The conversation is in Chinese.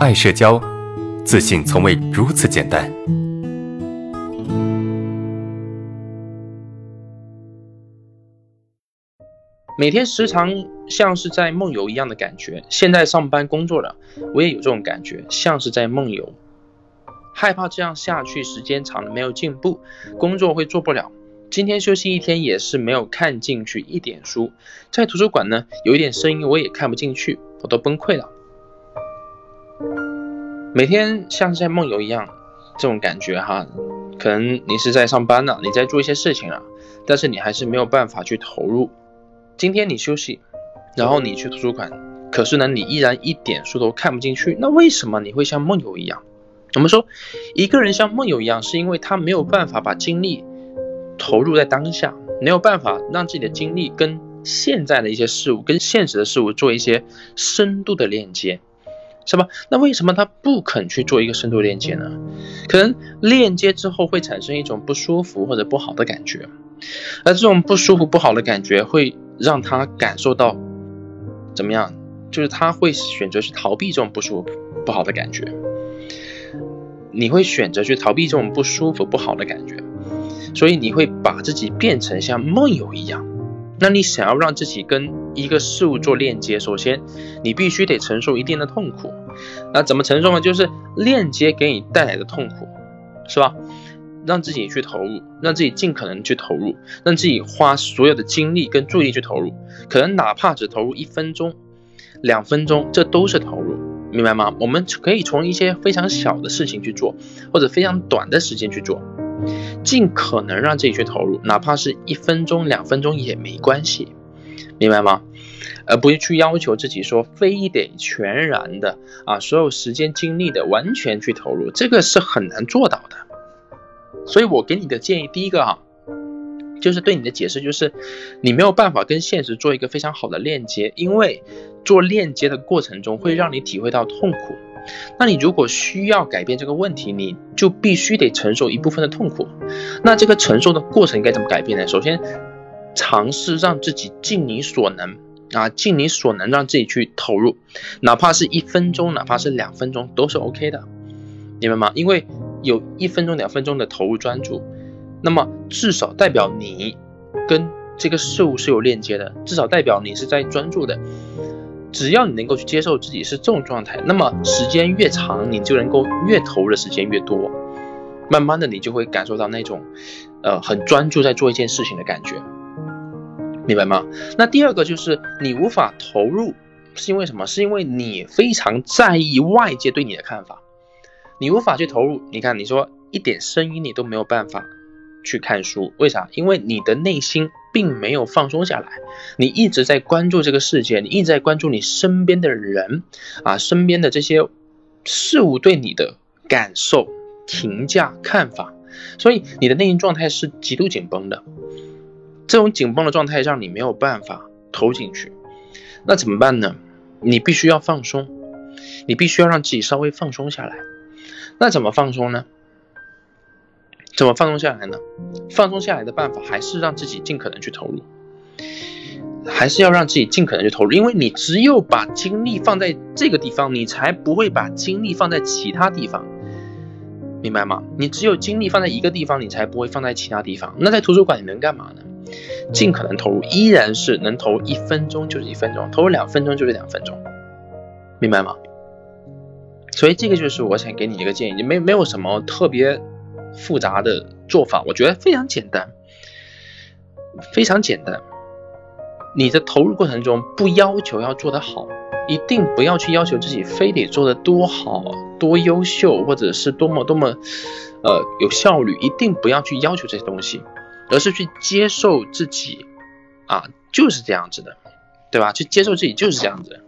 爱社交，自信从未如此简单。每天时常像是在梦游一样的感觉。现在上班工作了，我也有这种感觉，像是在梦游。害怕这样下去，时间长了没有进步，工作会做不了。今天休息一天也是没有看进去一点书，在图书馆呢，有一点声音我也看不进去，我都崩溃了。每天像在梦游一样，这种感觉哈，可能你是在上班呢，你在做一些事情啊，但是你还是没有办法去投入。今天你休息，然后你去图书馆，可是呢，你依然一点书都看不进去，那为什么你会像梦游一样？我们说，一个人像梦游一样，是因为他没有办法把精力。投入在当下，没有办法让自己的精力跟现在的一些事物、跟现实的事物做一些深度的链接，是吧？那为什么他不肯去做一个深度链接呢？可能链接之后会产生一种不舒服或者不好的感觉，而这种不舒服、不好的感觉会让他感受到怎么样？就是他会选择去逃避这种不舒服、不好的感觉。你会选择去逃避这种不舒服、不好的感觉。所以你会把自己变成像梦游一样，那你想要让自己跟一个事物做链接，首先你必须得承受一定的痛苦。那怎么承受呢？就是链接给你带来的痛苦，是吧？让自己去投入，让自己尽可能去投入，让自己花所有的精力跟注意力去投入，可能哪怕只投入一分钟、两分钟，这都是投入，明白吗？我们可以从一些非常小的事情去做，或者非常短的时间去做。尽可能让自己去投入，哪怕是一分钟、两分钟也没关系，明白吗？而不是去要求自己说非得全然的啊，所有时间精力的完全去投入，这个是很难做到的。所以我给你的建议，第一个哈，就是对你的解释就是，你没有办法跟现实做一个非常好的链接，因为做链接的过程中会让你体会到痛苦。那你如果需要改变这个问题，你就必须得承受一部分的痛苦。那这个承受的过程该怎么改变呢？首先，尝试让自己尽你所能啊，尽你所能让自己去投入，哪怕是一分钟，哪怕是两分钟，都是 OK 的，明白吗？因为有一分钟、两分钟的投入专注，那么至少代表你跟这个事物是有链接的，至少代表你是在专注的。只要你能够去接受自己是这种状态，那么时间越长，你就能够越投入的时间越多，慢慢的你就会感受到那种，呃，很专注在做一件事情的感觉，明白吗？那第二个就是你无法投入，是因为什么？是因为你非常在意外界对你的看法，你无法去投入。你看，你说一点声音你都没有办法。去看书，为啥？因为你的内心并没有放松下来，你一直在关注这个世界，你一直在关注你身边的人啊，身边的这些事物对你的感受、评价、看法，所以你的内心状态是极度紧绷的。这种紧绷的状态让你没有办法投进去，那怎么办呢？你必须要放松，你必须要让自己稍微放松下来。那怎么放松呢？怎么放松下来呢？放松下来的办法还是让自己尽可能去投入，还是要让自己尽可能去投入，因为你只有把精力放在这个地方，你才不会把精力放在其他地方，明白吗？你只有精力放在一个地方，你才不会放在其他地方。那在图书馆你能干嘛呢？尽可能投入，依然是能投一分钟就是一分钟，投入两分钟就是两分钟，明白吗？所以这个就是我想给你一个建议，没没有什么特别。复杂的做法，我觉得非常简单，非常简单。你的投入过程中不要求要做得好，一定不要去要求自己非得做得多好、多优秀，或者是多么多么呃有效率，一定不要去要求这些东西，而是去接受自己啊就是这样子的，对吧？去接受自己就是这样子。